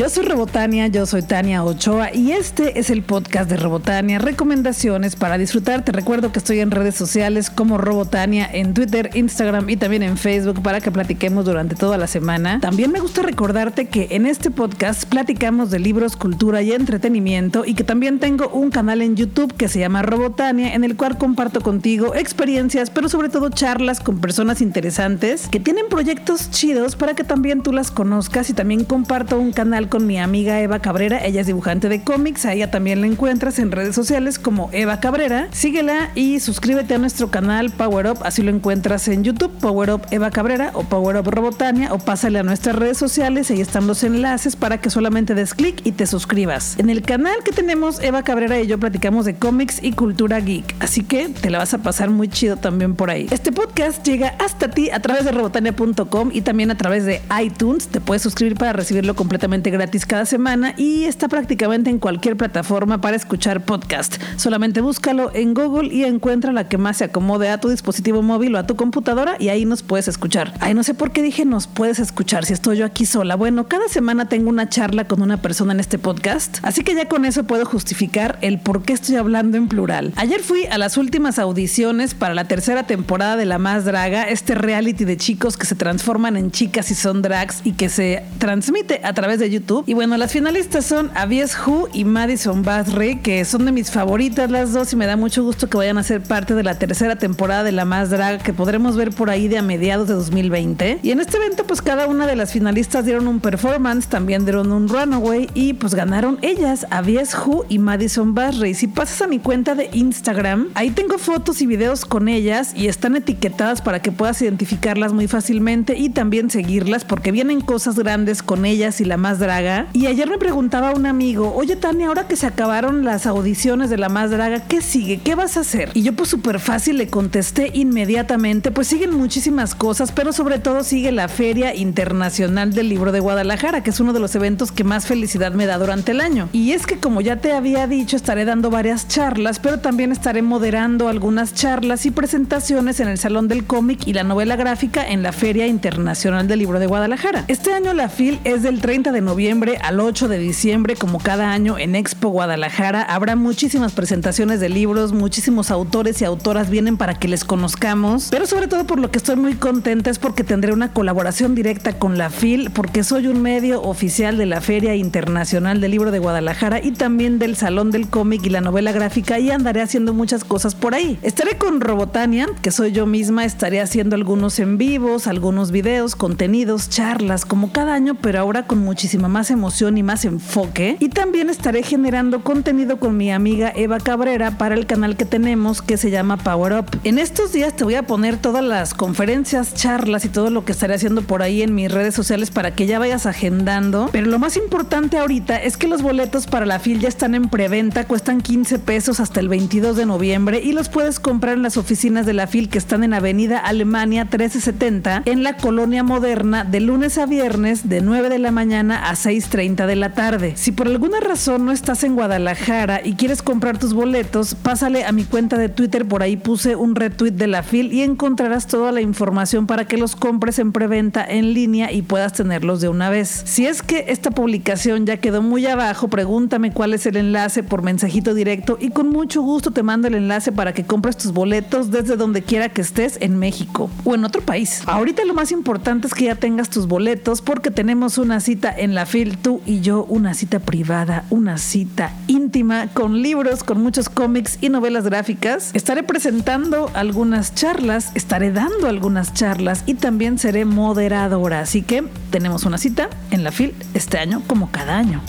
Yo soy Robotania, yo soy Tania Ochoa y este es el podcast de Robotania, recomendaciones para disfrutar. Te recuerdo que estoy en redes sociales como Robotania, en Twitter, Instagram y también en Facebook para que platiquemos durante toda la semana. También me gusta recordarte que en este podcast platicamos de libros, cultura y entretenimiento y que también tengo un canal en YouTube que se llama Robotania en el cual comparto contigo experiencias, pero sobre todo charlas con personas interesantes que tienen proyectos chidos para que también tú las conozcas y también comparto un canal con mi amiga Eva Cabrera. Ella es dibujante de cómics. A ella también la encuentras en redes sociales como Eva Cabrera. Síguela y suscríbete a nuestro canal Power Up. Así lo encuentras en YouTube, Power Up Eva Cabrera o Power Up Robotania o pásale a nuestras redes sociales. Ahí están los enlaces para que solamente des clic y te suscribas. En el canal que tenemos Eva Cabrera y yo platicamos de cómics y cultura geek. Así que te la vas a pasar muy chido también por ahí. Este podcast llega hasta ti a través de robotania.com y también a través de iTunes. Te puedes suscribir para recibirlo completamente gratis cada semana y está prácticamente en cualquier plataforma para escuchar podcast. Solamente búscalo en Google y encuentra la que más se acomode a tu dispositivo móvil o a tu computadora y ahí nos puedes escuchar. Ay, no sé por qué dije nos puedes escuchar si estoy yo aquí sola. Bueno, cada semana tengo una charla con una persona en este podcast, así que ya con eso puedo justificar el por qué estoy hablando en plural. Ayer fui a las últimas audiciones para la tercera temporada de La Más Draga, este reality de chicos que se transforman en chicas y son drags y que se transmite a través de YouTube. Y bueno, las finalistas son Avies Who y Madison Bathory, que son de mis favoritas las dos y me da mucho gusto que vayan a ser parte de la tercera temporada de La Más Draga que podremos ver por ahí de a mediados de 2020. Y en este evento pues cada una de las finalistas dieron un performance, también dieron un runaway y pues ganaron ellas, Avies Who y Madison Bathory. Si pasas a mi cuenta de Instagram, ahí tengo fotos y videos con ellas y están etiquetadas para que puedas identificarlas muy fácilmente y también seguirlas porque vienen cosas grandes con ellas y la más Y ayer me preguntaba un amigo, oye Tania, ahora que se acabaron las audiciones de la más draga, ¿qué sigue? ¿Qué vas a hacer? Y yo pues súper fácil le contesté inmediatamente, pues siguen muchísimas cosas, pero sobre todo sigue la Feria Internacional del Libro de Guadalajara, que es uno de los eventos que más felicidad me da durante el año. Y es que como ya te había dicho, estaré dando varias charlas, pero también estaré moderando algunas charlas y presentaciones en el Salón del Cómic y la novela gráfica en la Feria Internacional del Libro de Guadalajara. Este año la FIL es del 30 de noviembre al 8 de diciembre, como cada año en Expo Guadalajara. Habrá muchísimas presentaciones de libros, muchísimos autores y autoras vienen para que les conozcamos, pero sobre todo por lo que estoy muy contenta es porque tendré una colaboración directa con la FIL, porque soy un medio oficial de la Feria Internacional del Libro de Guadalajara y también del Salón del Cómic y la novela gráfica y andaré haciendo muchas cosas por ahí. Estaré con Robotania, que soy yo misma, estaré haciendo algunos en vivos, algunos videos, contenidos, charlas, como cada año, pero ahora con muchísima más emoción y más enfoque. Y también estaré generando contenido con mi amiga Eva Cabrera para el canal que tenemos que se llama Power Up. En estos días te voy a poner todas las conferencias, charlas y todo lo que estaré haciendo por ahí en mis redes sociales para que ya vayas agendando. Pero lo más importante ahorita es que los boletos para la FIL ya están en preventa, cuestan 15 pesos hasta el 22 de noviembre y los puedes comprar en las oficinas de la FIL que están en Avenida Alemania 1370 en la Colonia Moderna de lunes a viernes de 9 de la mañana a 6.30 de la tarde. Si por alguna razón no estás en Guadalajara y quieres comprar tus boletos, pásale a mi cuenta de Twitter, por ahí puse un retweet de la FIL y encontrarás toda la información para que los compres en preventa en línea y puedas tenerlos de una vez. Si es que esta publicación ya quedó muy abajo, pregúntame cuál es el enlace por mensajito directo y con mucho gusto te mando el enlace para que compres tus boletos desde donde quiera que estés en México o en otro país. Ahorita lo más importante es que ya tengas tus boletos porque tenemos una cita en la FIL, tú y yo, una cita privada, una cita íntima con libros, con muchos cómics y novelas gráficas. Estaré presentando algunas charlas, estaré dando algunas charlas y también seré moderadora. Así que tenemos una cita en la FIL este año como cada año.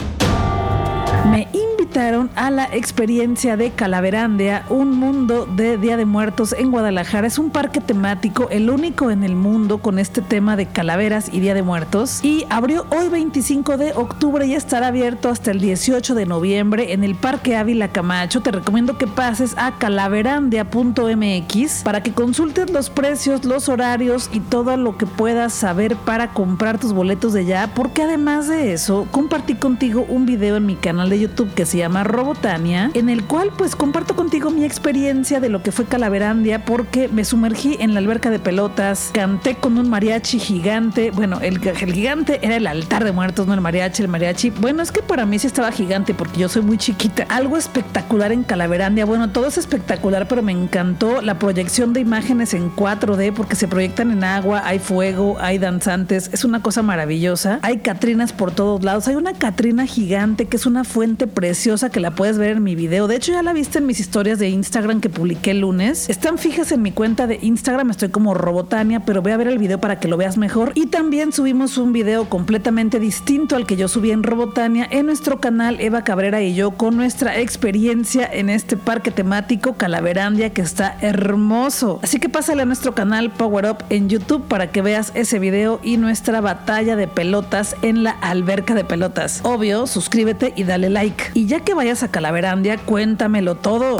Me a la experiencia de Calaverandia, un mundo de Día de Muertos en Guadalajara. Es un parque temático, el único en el mundo con este tema de calaveras y Día de Muertos. Y abrió hoy 25 de octubre y estará abierto hasta el 18 de noviembre en el Parque Ávila Camacho. Te recomiendo que pases a calaverandia.mx para que consultes los precios, los horarios y todo lo que puedas saber para comprar tus boletos de ya. Porque además de eso, compartí contigo un video en mi canal de YouTube que se llama Robotania, en el cual pues comparto contigo mi experiencia de lo que fue Calaverandia porque me sumergí en la alberca de pelotas, canté con un mariachi gigante, bueno, el, el gigante era el altar de muertos, no el mariachi, el mariachi, bueno, es que para mí sí estaba gigante porque yo soy muy chiquita. Algo espectacular en Calaverandia, bueno, todo es espectacular, pero me encantó la proyección de imágenes en 4D porque se proyectan en agua, hay fuego, hay danzantes, es una cosa maravillosa. Hay catrinas por todos lados, hay una catrina gigante que es una fuente preciosa que la puedes ver en mi video. De hecho, ya la viste en mis historias de Instagram que publiqué el lunes. Están fijas en mi cuenta de Instagram, estoy como Robotania, pero voy a ver el video para que lo veas mejor. Y también subimos un video completamente distinto al que yo subí en Robotania en nuestro canal Eva Cabrera y yo con nuestra experiencia en este parque temático Calaverandia que está hermoso. Así que pásale a nuestro canal Power Up en YouTube para que veas ese video y nuestra batalla de pelotas en la alberca de pelotas. Obvio, suscríbete y dale like. Y ya que vayas a Calaverandia, cuéntamelo todo.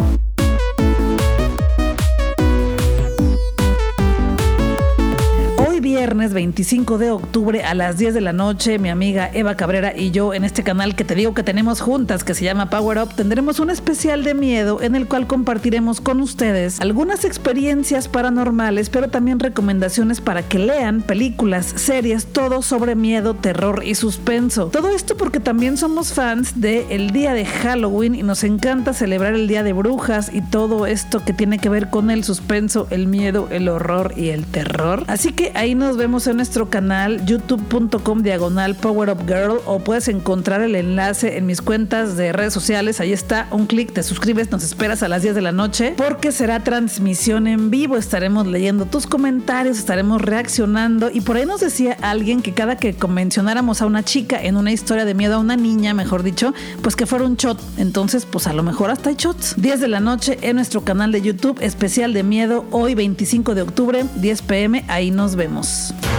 Viernes 25 de octubre a las 10 de la noche, mi amiga Eva Cabrera y yo en este canal que te digo que tenemos juntas, que se llama Power Up, tendremos un especial de miedo en el cual compartiremos con ustedes algunas experiencias paranormales, pero también recomendaciones para que lean películas, series, todo sobre miedo, terror y suspenso. Todo esto porque también somos fans del el día de Halloween y nos encanta celebrar el día de brujas y todo esto que tiene que ver con el suspenso, el miedo, el horror y el terror. Así que ahí nos vemos en nuestro canal youtube.com diagonal Power Up Girl o puedes encontrar el enlace en mis cuentas de redes sociales. Ahí está, un clic, te suscribes, nos esperas a las 10 de la noche porque será transmisión en vivo. Estaremos leyendo tus comentarios, estaremos reaccionando y por ahí nos decía alguien que cada que mencionáramos a una chica en una historia de miedo a una niña, mejor dicho, pues que fuera un shot. Entonces, pues a lo mejor hasta hay shots. 10 de la noche en nuestro canal de YouTube especial de miedo hoy 25 de octubre, 10 pm, ahí nos vemos. Adiós.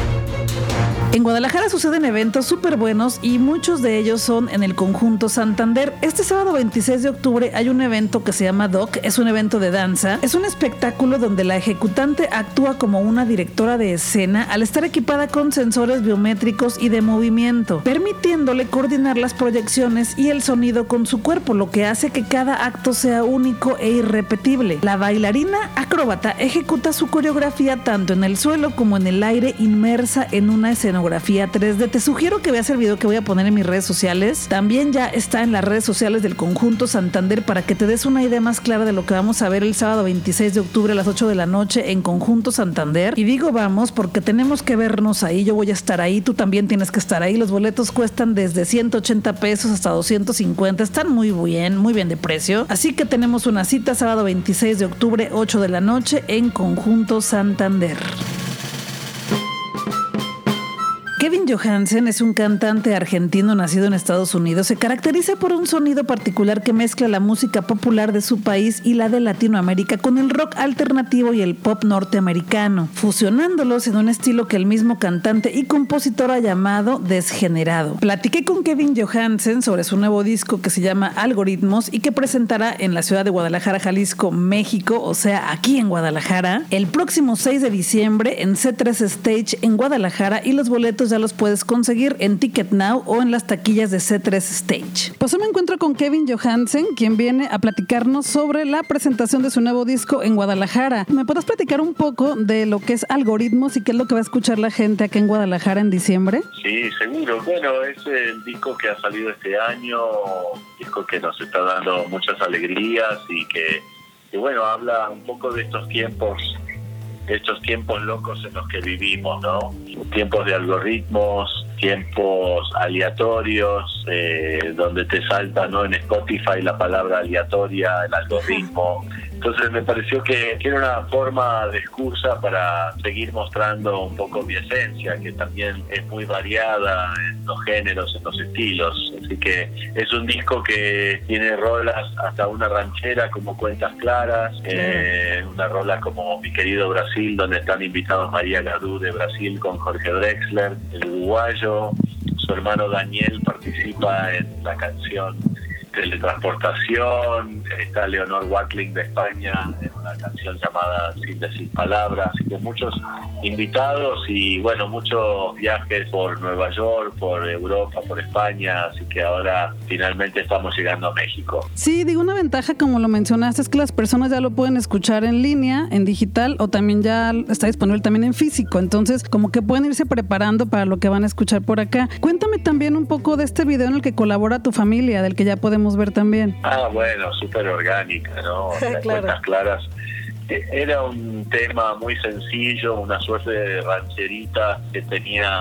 En Guadalajara suceden eventos súper buenos y muchos de ellos son en el conjunto Santander. Este sábado 26 de octubre hay un evento que se llama DOC, es un evento de danza. Es un espectáculo donde la ejecutante actúa como una directora de escena al estar equipada con sensores biométricos y de movimiento, permitiéndole coordinar las proyecciones y el sonido con su cuerpo, lo que hace que cada acto sea único e irrepetible. La bailarina acróbata ejecuta su coreografía tanto en el suelo como en el aire inmersa en una escena 3D. Te sugiero que veas el video que voy a poner en mis redes sociales. También ya está en las redes sociales del Conjunto Santander para que te des una idea más clara de lo que vamos a ver el sábado 26 de octubre a las 8 de la noche en Conjunto Santander. Y digo vamos porque tenemos que vernos ahí. Yo voy a estar ahí, tú también tienes que estar ahí. Los boletos cuestan desde 180 pesos hasta 250. Están muy bien, muy bien de precio. Así que tenemos una cita sábado 26 de octubre, 8 de la noche en Conjunto Santander. Kevin Johansen es un cantante argentino nacido en Estados Unidos. Se caracteriza por un sonido particular que mezcla la música popular de su país y la de Latinoamérica con el rock alternativo y el pop norteamericano, fusionándolos en un estilo que el mismo cantante y compositor ha llamado desgenerado. Platiqué con Kevin Johansen sobre su nuevo disco que se llama Algoritmos y que presentará en la ciudad de Guadalajara, Jalisco, México, o sea, aquí en Guadalajara, el próximo 6 de diciembre en C3 Stage en Guadalajara y los boletos ya los puedes conseguir en Ticket Now o en las taquillas de C3 Stage. Pues hoy me encuentro con Kevin Johansen, quien viene a platicarnos sobre la presentación de su nuevo disco en Guadalajara. ¿Me puedes platicar un poco de lo que es Algoritmos y qué es lo que va a escuchar la gente aquí en Guadalajara en diciembre? Sí, seguro. Bueno, es el disco que ha salido este año, disco que nos está dando muchas alegrías y que, que bueno, habla un poco de estos tiempos estos tiempos locos en los que vivimos, ¿no? Tiempos de algoritmos, tiempos aleatorios, eh, donde te salta ¿no? en Spotify la palabra aleatoria, el algoritmo. Entonces me pareció que, era una forma de excusa para seguir mostrando un poco mi esencia, que también es muy variada en los géneros, en los estilos. Así que es un disco que tiene rolas hasta una ranchera como Cuentas Claras, eh, una rola como Mi querido Brasil, donde están invitados María Gadú de Brasil con Jorge Drexler, el uruguayo. Su hermano Daniel participa en la canción teletransportación, está Leonor Watling de España en una canción llamada Sin decir palabras, así que muchos invitados y bueno, muchos viajes por Nueva York, por Europa, por España, así que ahora finalmente estamos llegando a México. Sí, digo, una ventaja como lo mencionaste es que las personas ya lo pueden escuchar en línea, en digital o también ya está disponible también en físico, entonces como que pueden irse preparando para lo que van a escuchar por acá. Cuéntame también un poco de este video en el que colabora tu familia, del que ya podemos ver también. Ah, bueno, súper orgánica, ¿no? claro. claras e, era un tema muy sencillo, una suerte de rancherita que tenía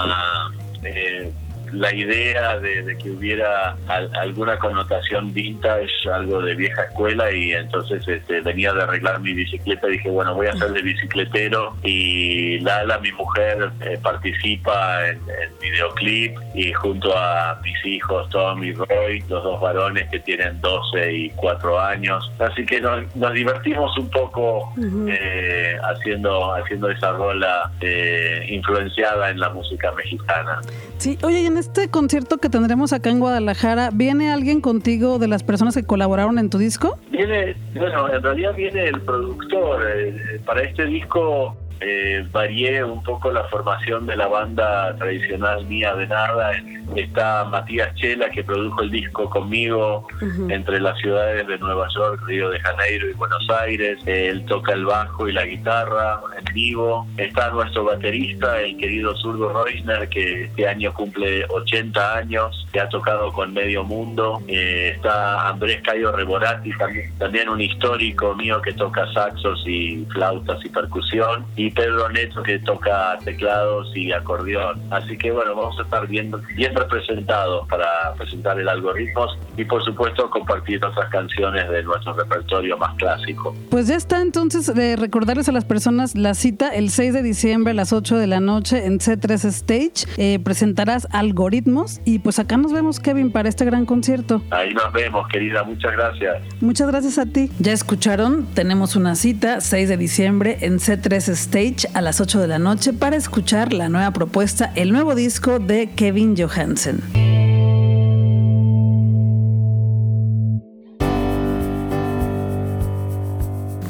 eh, la idea de, que hubiera alguna connotación vintage, algo de vieja escuela y entonces este, venía de arreglar mi bicicleta dije, bueno, voy a ser de bicicletero y Lala, mi mujer, eh, participa en, el videoclip y junto a mis hijos Tom y Roy, los dos varones que tienen 12 y 4 años. Así que nos, divertimos un poco eh, haciendo, haciendo esa rola eh, influenciada en la música mexicana. Sí, oye, en este concierto que tendremos acá en Guadalajara, ¿viene alguien contigo de las personas que colaboraron en tu disco? Viene, bueno, en realidad viene el productor. Eh, para este disco eh, varié un poco la formación de la banda tradicional mía de nada. Está Matías Chela, que produjo el disco conmigo entre las ciudades de Nueva York, Río de Janeiro y Buenos Aires. Él toca el bajo y la guitarra en vivo. Está nuestro baterista, el querido Zurdo Reusner, que este año cumple 80 años, que ha tocado con medio mundo. Eh, está Andrés Cayo Reborati, también, también un histórico mío que toca saxos y flautas y percusión. Y Pedro Neto que toca teclados y acordeón. Así que bueno, vamos a estar bien, bien representados para presentar el algoritmo y por supuesto compartir otras canciones de nuestro repertorio más clásico. Pues ya está entonces de recordarles a las personas la cita el 6 de diciembre a las 8 de la noche en C3 Stage. Eh, presentarás algoritmos y pues acá nos vemos Kevin para este gran concierto. Ahí nos vemos querida, muchas gracias. Muchas gracias a ti. Ya escucharon, tenemos una cita 6 de diciembre en C3 Stage a las 8 de la noche para escuchar la nueva propuesta, el nuevo disco de Kevin Johansen.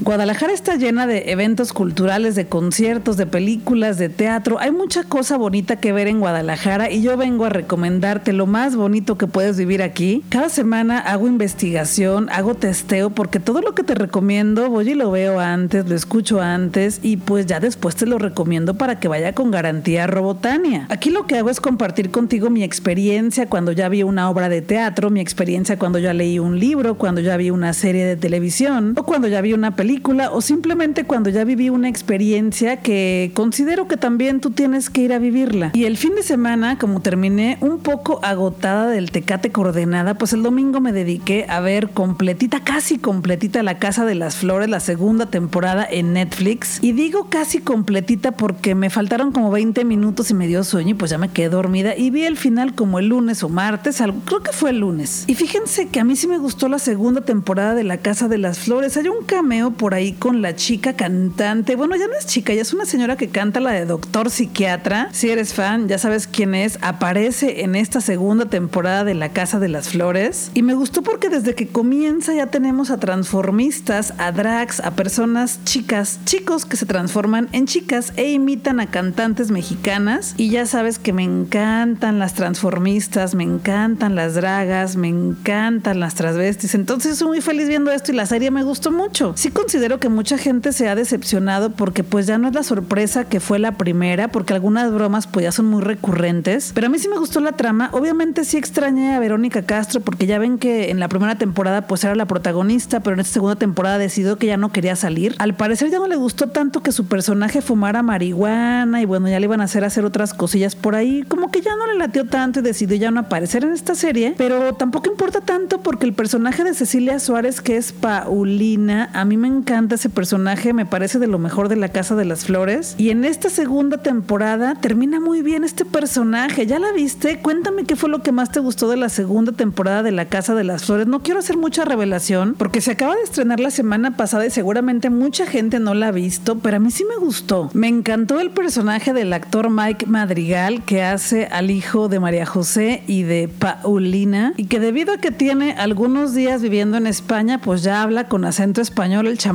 Guadalajara está llena de eventos culturales, de conciertos, de películas, de teatro. Hay mucha cosa bonita que ver en Guadalajara y yo vengo a recomendarte lo más bonito que puedes vivir aquí. Cada semana hago investigación, hago testeo porque todo lo que te recomiendo voy y lo veo antes, lo escucho antes y pues ya después te lo recomiendo para que vaya con garantía Robotania. Aquí lo que hago es compartir contigo mi experiencia cuando ya vi una obra de teatro, mi experiencia cuando ya leí un libro, cuando ya vi una serie de televisión o cuando ya vi una película o simplemente cuando ya viví una experiencia que considero que también tú tienes que ir a vivirla. Y el fin de semana, como terminé un poco agotada del Tecate Coordenada, pues el domingo me dediqué a ver completita, casi completita La Casa de las Flores, la segunda temporada en Netflix. Y digo casi completita porque me faltaron como 20 minutos y me dio sueño y pues ya me quedé dormida y vi el final como el lunes o martes, creo que fue el lunes. Y fíjense que a mí sí me gustó la segunda temporada de La Casa de las Flores. Hay un cameo por ahí con la chica cantante. Bueno, ya no es chica, ya es una señora que canta la de Doctor Psiquiatra. Si eres fan, ya sabes quién es. Aparece en esta segunda temporada de La Casa de las Flores. Y me gustó porque desde que comienza ya tenemos a transformistas, a drags, a personas chicas, chicos que se transforman en chicas e imitan a cantantes mexicanas. Y ya sabes que me encantan las transformistas, me encantan las dragas, me encantan las transvestis. Entonces estoy muy feliz viendo esto y la serie me gustó mucho. Sí considero que mucha gente se ha decepcionado porque pues ya no es la sorpresa que fue la primera, porque algunas bromas pues ya son muy recurrentes, pero a mí sí me gustó la trama. Obviamente sí extrañé a Verónica Castro porque ya ven que en la primera temporada pues era la protagonista, pero en esta segunda temporada decidió que ya no quería salir. Al parecer ya no le gustó tanto que su personaje fumara marihuana y bueno, ya le iban a hacer hacer otras cosillas por ahí, como que ya no le latió tanto y decidió ya no aparecer en esta serie, pero tampoco importa tanto porque el personaje de Cecilia Suárez que es Paulina, a mí me encanta ese personaje, me parece de lo mejor de la Casa de las Flores. Y en esta segunda temporada termina muy bien este personaje. ¿Ya la viste? Cuéntame qué fue lo que más te gustó de la segunda temporada de la Casa de las Flores. No quiero hacer mucha revelación porque se acaba de estrenar la semana pasada y seguramente mucha gente no la ha visto, pero a mí sí me gustó. Me encantó el personaje del actor Mike Madrigal que hace al hijo de María José y de Paulina y que debido a que tiene algunos días viviendo en España, pues ya habla con acento español el chaval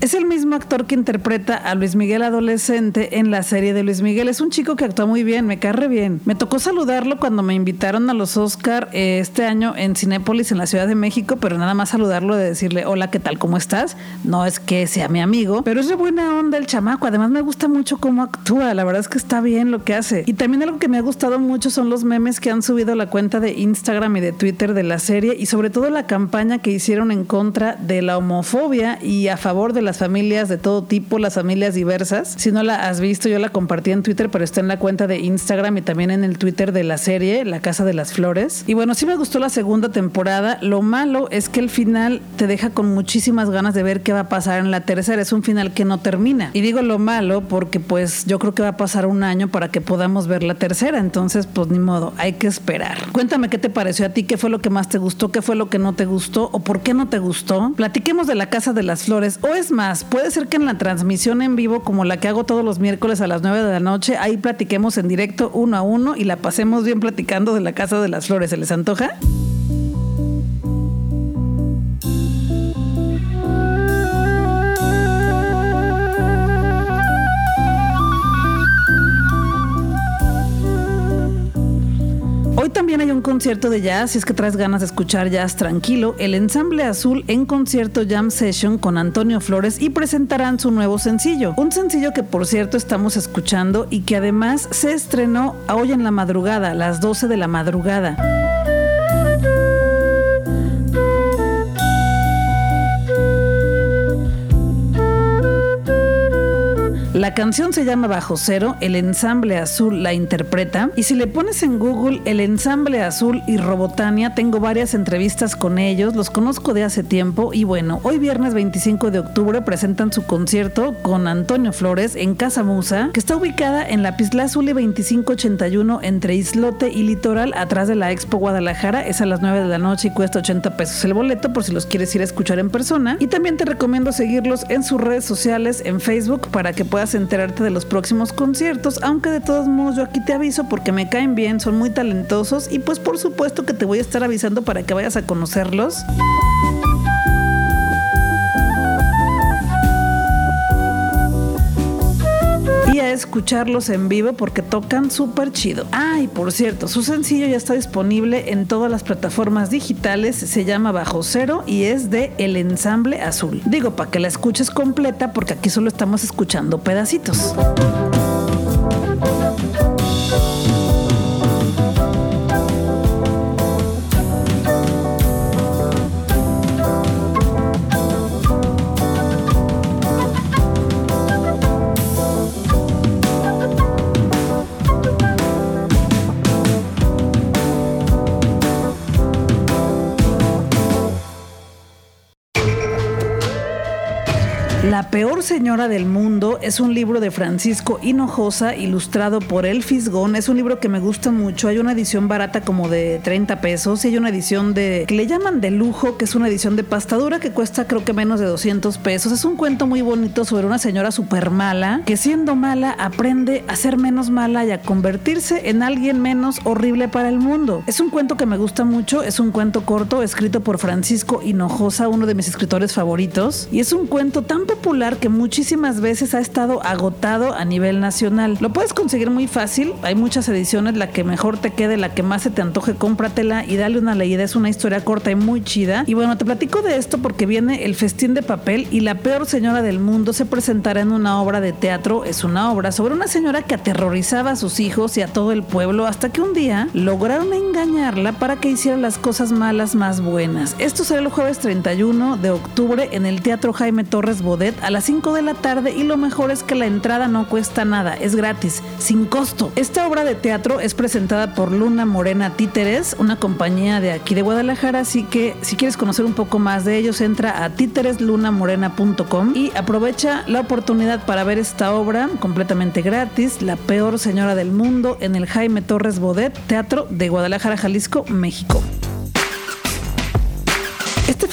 Es el mismo actor que interpreta a Luis Miguel adolescente en la serie de Luis Miguel. Es un chico que actúa muy bien, me carre bien. Me tocó saludarlo cuando me invitaron a los Oscar eh, este año en Cinépolis en la Ciudad de México, pero nada más saludarlo de decirle, hola, ¿qué tal? ¿Cómo estás? No es que sea mi amigo, pero es de buena onda el chamaco. Además me gusta mucho cómo actúa, la verdad es que está bien lo que hace. Y también algo que me ha gustado mucho son los memes que han subido a la cuenta de Instagram y de Twitter de la serie y sobre todo la campaña que hicieron en contra de la homofobia y a favor de las familias de todo tipo, las familias diversas. Si no la has visto, yo la compartí en Twitter, pero está en la cuenta de Instagram y también en el Twitter de la serie, La Casa de las Flores. Y bueno, sí me gustó la segunda temporada. Lo malo es que el final te deja con muchísimas ganas de ver qué va a pasar en la tercera. Es un final que no termina. Y digo lo malo porque pues yo creo que va a pasar un año para que podamos ver la tercera. Entonces, pues ni modo, hay que esperar. Cuéntame qué te pareció a ti, qué fue lo que más te gustó, qué fue lo que no te gustó o por qué no te gustó. Platiquemos de la Casa de las Flores. O es más, puede ser que en la transmisión en vivo, como la que hago todos los miércoles a las 9 de la noche, ahí platiquemos en directo uno a uno y la pasemos bien platicando de la Casa de las Flores. ¿Se les antoja? También hay un concierto de jazz, si es que traes ganas de escuchar jazz tranquilo, el Ensamble Azul en concierto Jam Session con Antonio Flores y presentarán su nuevo sencillo. Un sencillo que por cierto estamos escuchando y que además se estrenó hoy en la madrugada, las 12 de la madrugada. La canción se llama Bajo Cero, el ensamble azul la interpreta y si le pones en Google el ensamble azul y Robotania, tengo varias entrevistas con ellos, los conozco de hace tiempo y bueno, hoy viernes 25 de octubre presentan su concierto con Antonio Flores en Casa Musa, que está ubicada en la Pisla Azul y 2581 entre Islote y Litoral, atrás de la Expo Guadalajara, es a las 9 de la noche y cuesta 80 pesos el boleto por si los quieres ir a escuchar en persona y también te recomiendo seguirlos en sus redes sociales en Facebook para que puedas enterarte de los próximos conciertos, aunque de todos modos yo aquí te aviso porque me caen bien, son muy talentosos y pues por supuesto que te voy a estar avisando para que vayas a conocerlos. Escucharlos en vivo porque tocan súper chido. Ah, y por cierto, su sencillo ya está disponible en todas las plataformas digitales, se llama Bajo Cero y es de El Ensamble Azul. Digo, para que la escuches completa porque aquí solo estamos escuchando pedacitos. La peor señora del mundo es un libro de Francisco Hinojosa ilustrado por El Fisgón. Es un libro que me gusta mucho. Hay una edición barata como de 30 pesos y hay una edición de que le llaman de lujo, que es una edición de pastadura que cuesta creo que menos de 200 pesos. Es un cuento muy bonito sobre una señora súper mala que siendo mala aprende a ser menos mala y a convertirse en alguien menos horrible para el mundo. Es un cuento que me gusta mucho. Es un cuento corto escrito por Francisco Hinojosa, uno de mis escritores favoritos. Y es un cuento tan que muchísimas veces ha estado agotado a nivel nacional. Lo puedes conseguir muy fácil, hay muchas ediciones, la que mejor te quede, la que más se te antoje, cómpratela y dale una leída. Es una historia corta y muy chida. Y bueno, te platico de esto porque viene el festín de papel y la peor señora del mundo se presentará en una obra de teatro. Es una obra sobre una señora que aterrorizaba a sus hijos y a todo el pueblo hasta que un día lograron engañarla para que hiciera las cosas malas más buenas. Esto será el jueves 31 de octubre en el Teatro Jaime Torres Bodet a las 5 de la tarde y lo mejor es que la entrada no cuesta nada, es gratis, sin costo. Esta obra de teatro es presentada por Luna Morena Títeres, una compañía de aquí de Guadalajara, así que si quieres conocer un poco más de ellos, entra a títereslunamorena.com y aprovecha la oportunidad para ver esta obra completamente gratis, La peor señora del mundo, en el Jaime Torres Bodet, Teatro de Guadalajara, Jalisco, México.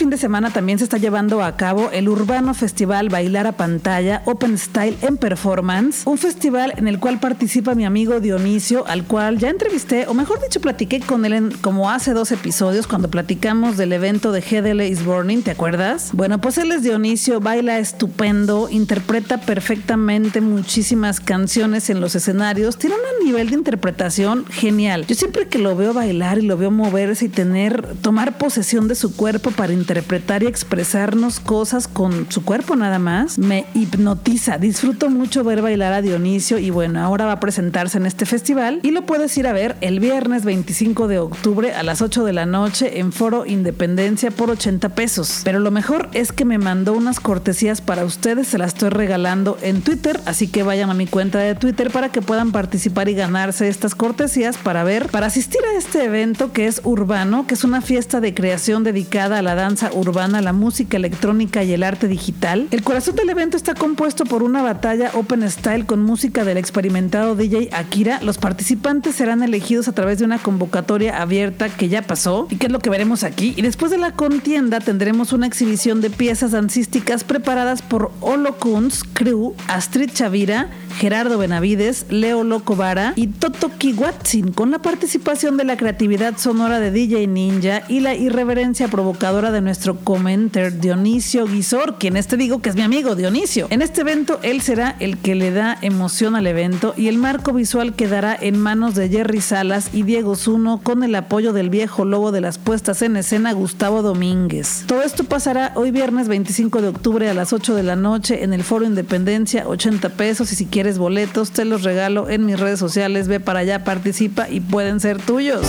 De semana también se está llevando a cabo el Urbano Festival Bailar a Pantalla Open Style en Performance, un festival en el cual participa mi amigo Dionisio, al cual ya entrevisté, o mejor dicho, platiqué con él en, como hace dos episodios cuando platicamos del evento de GDL is Burning, ¿te acuerdas? Bueno, pues él es Dionisio, baila estupendo, interpreta perfectamente muchísimas canciones en los escenarios, tiene un nivel de interpretación genial. Yo siempre que lo veo bailar y lo veo moverse y tener, tomar posesión de su cuerpo para interpretar y expresarnos cosas con su cuerpo nada más, me hipnotiza. Disfruto mucho ver bailar a Dionisio y bueno, ahora va a presentarse en este festival y lo puedes ir a ver el viernes 25 de octubre a las 8 de la noche en Foro Independencia por 80 pesos. Pero lo mejor es que me mandó unas cortesías para ustedes, se las estoy regalando en Twitter, así que vayan a mi cuenta de Twitter para que puedan participar y ganarse estas cortesías para ver, para asistir a este evento que es urbano, que es una fiesta de creación dedicada a la danza urbana, la música electrónica y el arte digital. El corazón del evento está compuesto por una batalla open style con música del experimentado DJ Akira. Los participantes serán elegidos a través de una convocatoria abierta que ya pasó y que es lo que veremos aquí. Y después de la contienda tendremos una exhibición de piezas dancísticas preparadas por Olo Kunz, Crew, Astrid Chavira, Gerardo Benavides, Leo Loco Vara y Toto Kiwatsin, con la participación de la creatividad sonora de DJ Ninja y la irreverencia provocadora de nuestro commenter Dionisio Guisor, quien este digo que es mi amigo Dionisio. En este evento él será el que le da emoción al evento y el marco visual quedará en manos de Jerry Salas y Diego Zuno con el apoyo del viejo lobo de las puestas en escena Gustavo Domínguez. Todo esto pasará hoy viernes 25 de octubre a las 8 de la noche en el Foro Independencia, 80 pesos y si quieres boletos, te los regalo en mis redes sociales. Ve para allá, participa y pueden ser tuyos.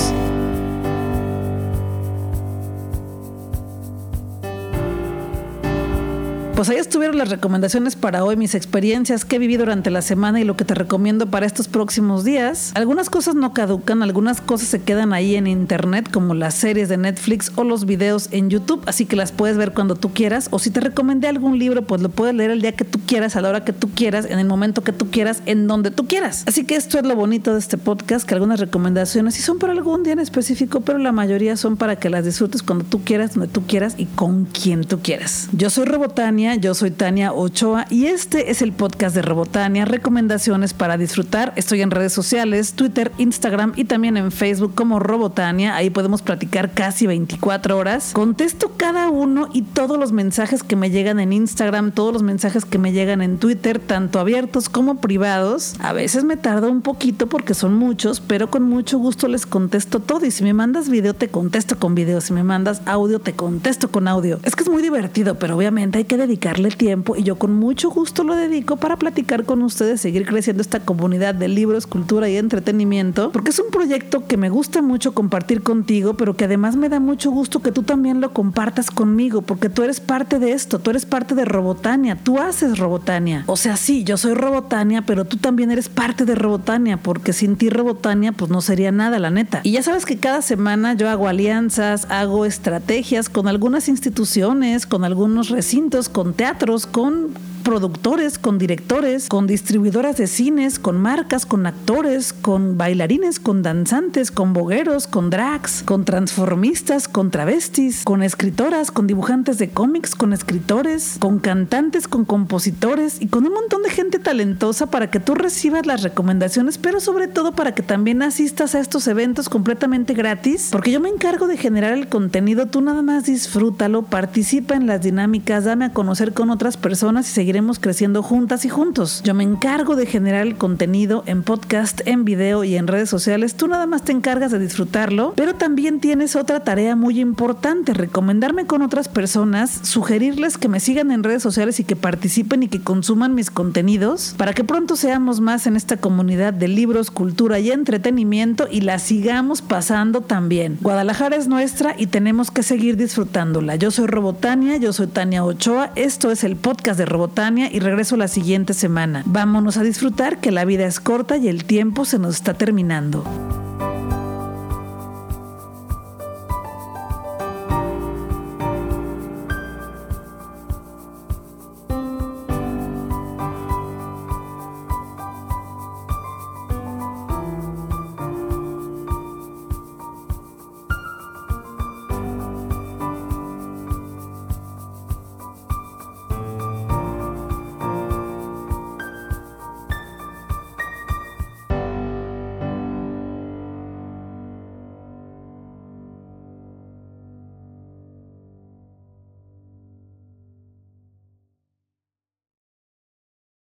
Pues ahí estuvieron las recomendaciones para hoy, mis experiencias que vivido durante la semana y lo que te recomiendo para estos próximos días. Algunas cosas no caducan, algunas cosas se quedan ahí en internet, como las series de Netflix o los videos en YouTube, así que las puedes ver cuando tú quieras. O si te recomendé algún libro, pues lo puedes leer el día que tú quieras, a la hora que tú quieras, en el momento que tú quieras, en donde tú quieras. Así que esto es lo bonito de este podcast, que algunas recomendaciones sí son para algún día en específico, pero la mayoría son para que las disfrutes cuando tú quieras, donde tú quieras y con quien tú quieras. Yo soy Robotania yo soy Tania Ochoa y este es el podcast de Robotania, recomendaciones para disfrutar. Estoy en redes sociales, Twitter, Instagram y también en Facebook como Robotania, ahí podemos platicar casi 24 horas. Contesto cada uno y todos los mensajes que me llegan en Instagram, todos los mensajes que me llegan en Twitter, tanto abiertos como privados. A veces me tarda un poquito porque son muchos, pero con mucho gusto les contesto todo y si me mandas video te contesto con video, si me mandas audio te contesto con audio. Es que es muy divertido, pero obviamente hay que dedicar dedicarle tiempo y yo con mucho gusto lo dedico para platicar con ustedes, seguir creciendo esta comunidad de libros, cultura y entretenimiento, porque es un proyecto que me gusta mucho compartir contigo, pero que además me da mucho gusto que tú también lo compartas conmigo, porque tú eres parte de esto, tú eres parte de Robotania, tú haces Robotania. O sea, sí, yo soy Robotania, pero tú también eres parte de Robotania, porque sin ti Robotania pues no sería nada, la neta. Y ya sabes que cada semana yo hago alianzas, hago estrategias con algunas instituciones, con algunos recintos, con teatros, con productores, con directores, con distribuidoras de cines, con marcas, con actores, con bailarines, con danzantes, con bogueros, con drags, con transformistas, con travestis, con escritoras, con dibujantes de cómics, con escritores, con cantantes, con compositores y con un montón de gente talentosa para que tú recibas las recomendaciones, pero sobre todo para que también asistas a estos eventos completamente gratis, porque yo me encargo de generar el contenido, tú nada más disfrútalo, participa en las dinámicas, dame a conocer con otras personas y seguir creciendo juntas y juntos. Yo me encargo de generar el contenido en podcast, en video y en redes sociales. Tú nada más te encargas de disfrutarlo, pero también tienes otra tarea muy importante, recomendarme con otras personas, sugerirles que me sigan en redes sociales y que participen y que consuman mis contenidos para que pronto seamos más en esta comunidad de libros, cultura y entretenimiento y la sigamos pasando también. Guadalajara es nuestra y tenemos que seguir disfrutándola. Yo soy Robotania, yo soy Tania Ochoa, esto es el podcast de Robotania y regreso la siguiente semana. Vámonos a disfrutar que la vida es corta y el tiempo se nos está terminando.